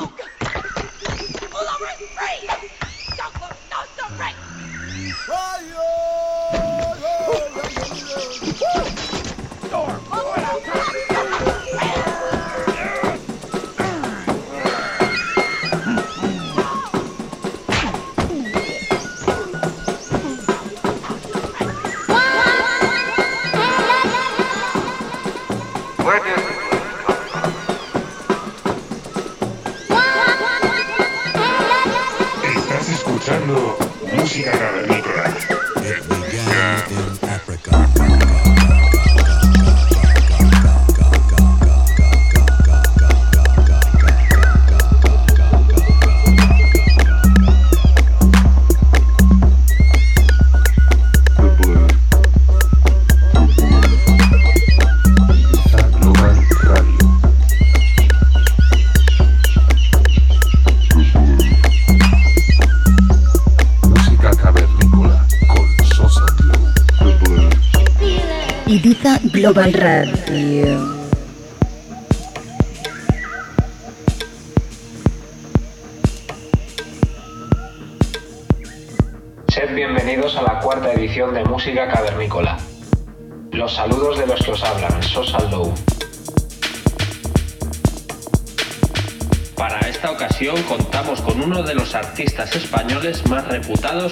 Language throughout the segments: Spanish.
No! Pull over! Free! Don't look! No, stop! Right! Fire!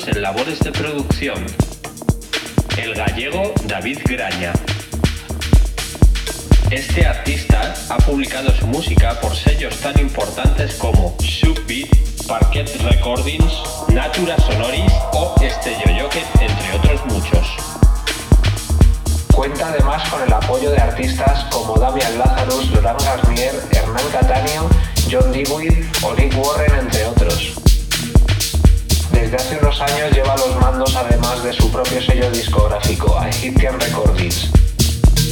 En labores de producción, el gallego David Graña. Este artista ha publicado su música por sellos tan importantes como Subbeat, Parquet Recordings, Natura Sonoris o Estello Jocket, entre otros muchos. Cuenta además con el apoyo de artistas como Damian Lazarus, Laurent Garnier, Hernán Catania, John Dewey o Nick Warren, entre otros. Desde hace unos años lleva los mandos además de su propio sello discográfico, Egyptian Recordings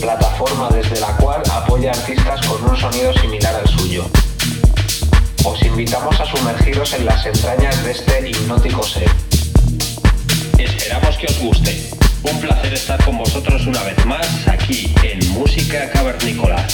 plataforma desde la cual apoya artistas con un sonido similar al suyo. Os invitamos a sumergiros en las entrañas de este hipnótico ser. Esperamos que os guste. Un placer estar con vosotros una vez más aquí en Música Cavernícola.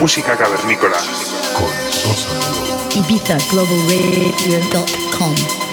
Música cavernícola. Con Sosa. ibizaglobalradio.com Thank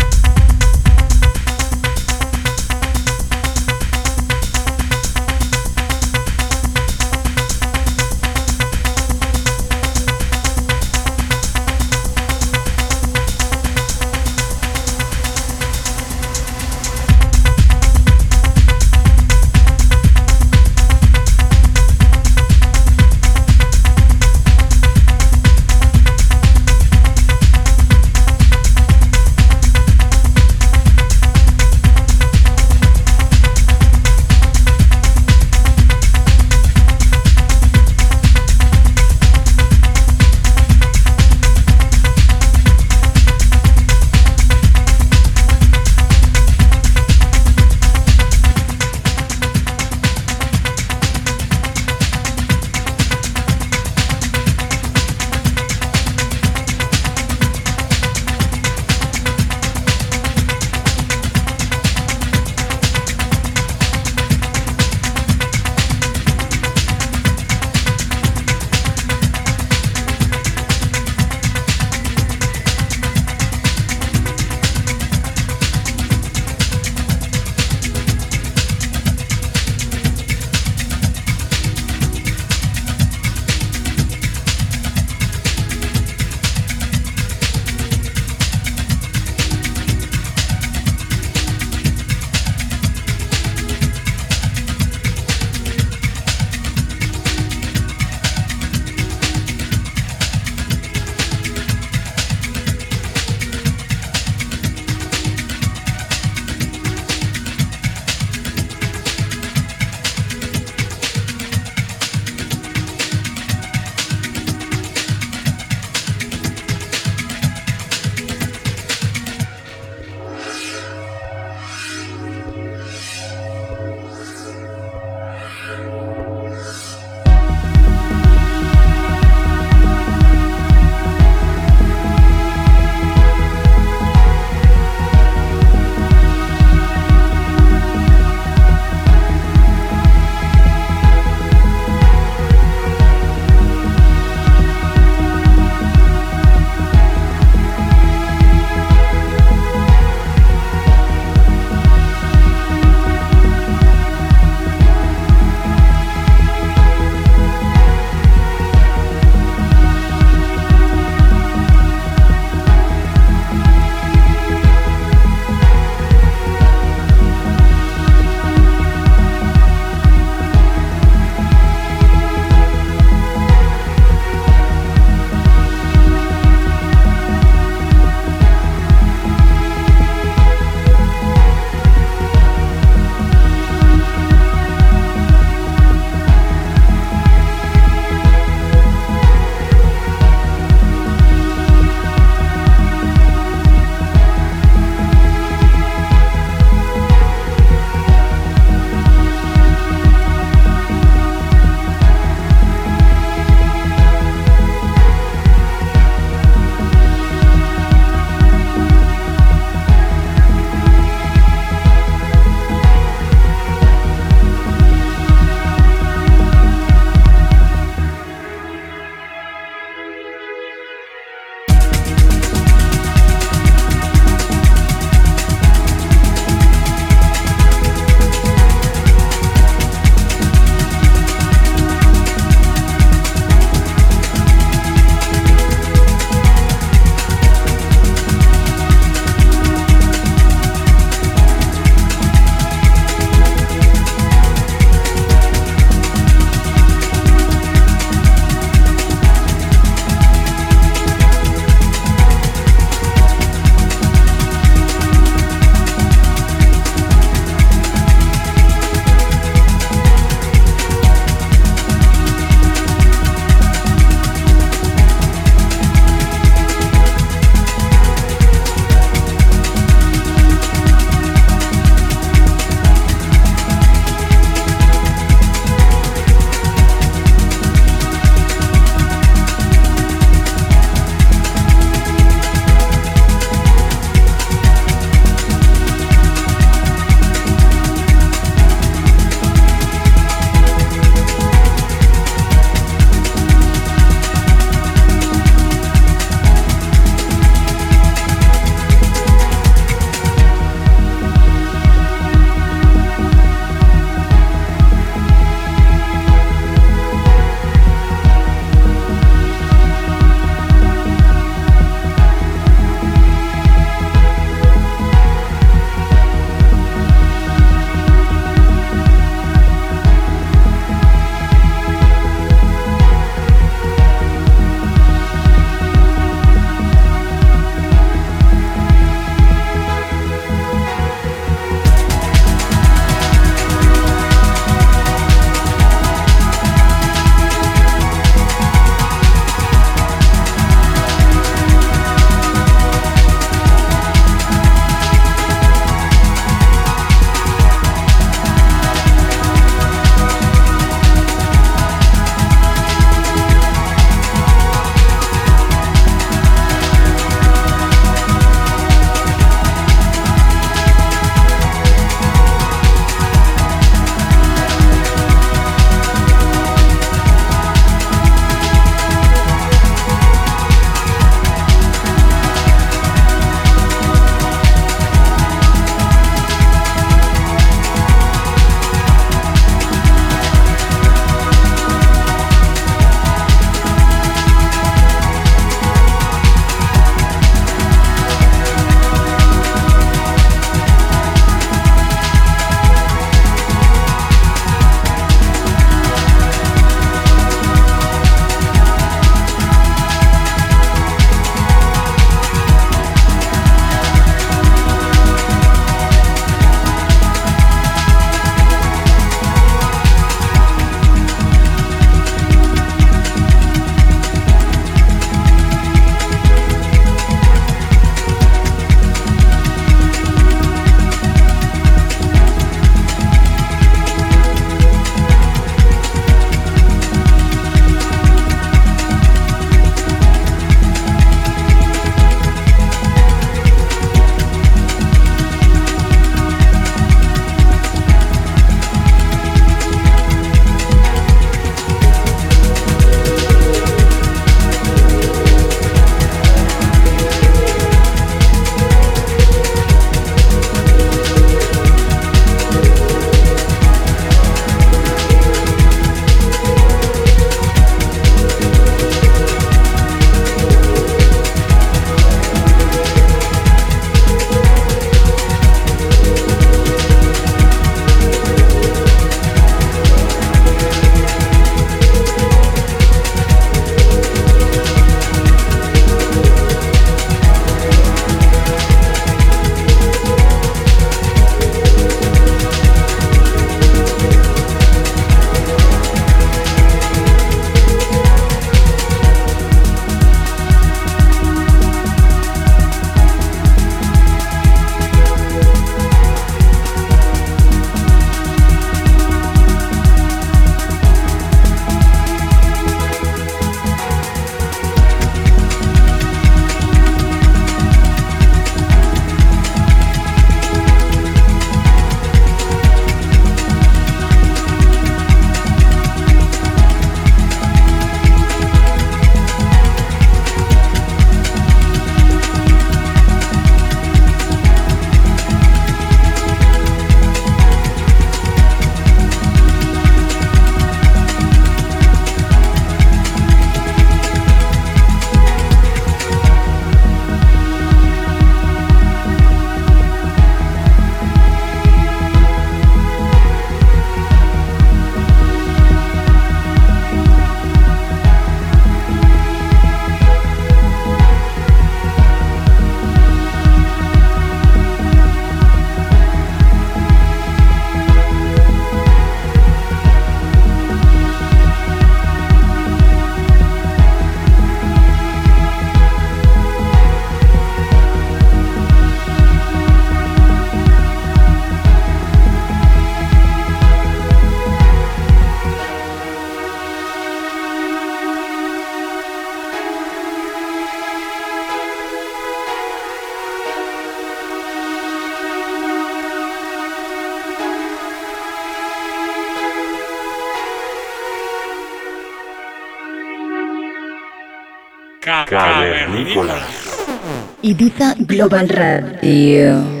Global Radio.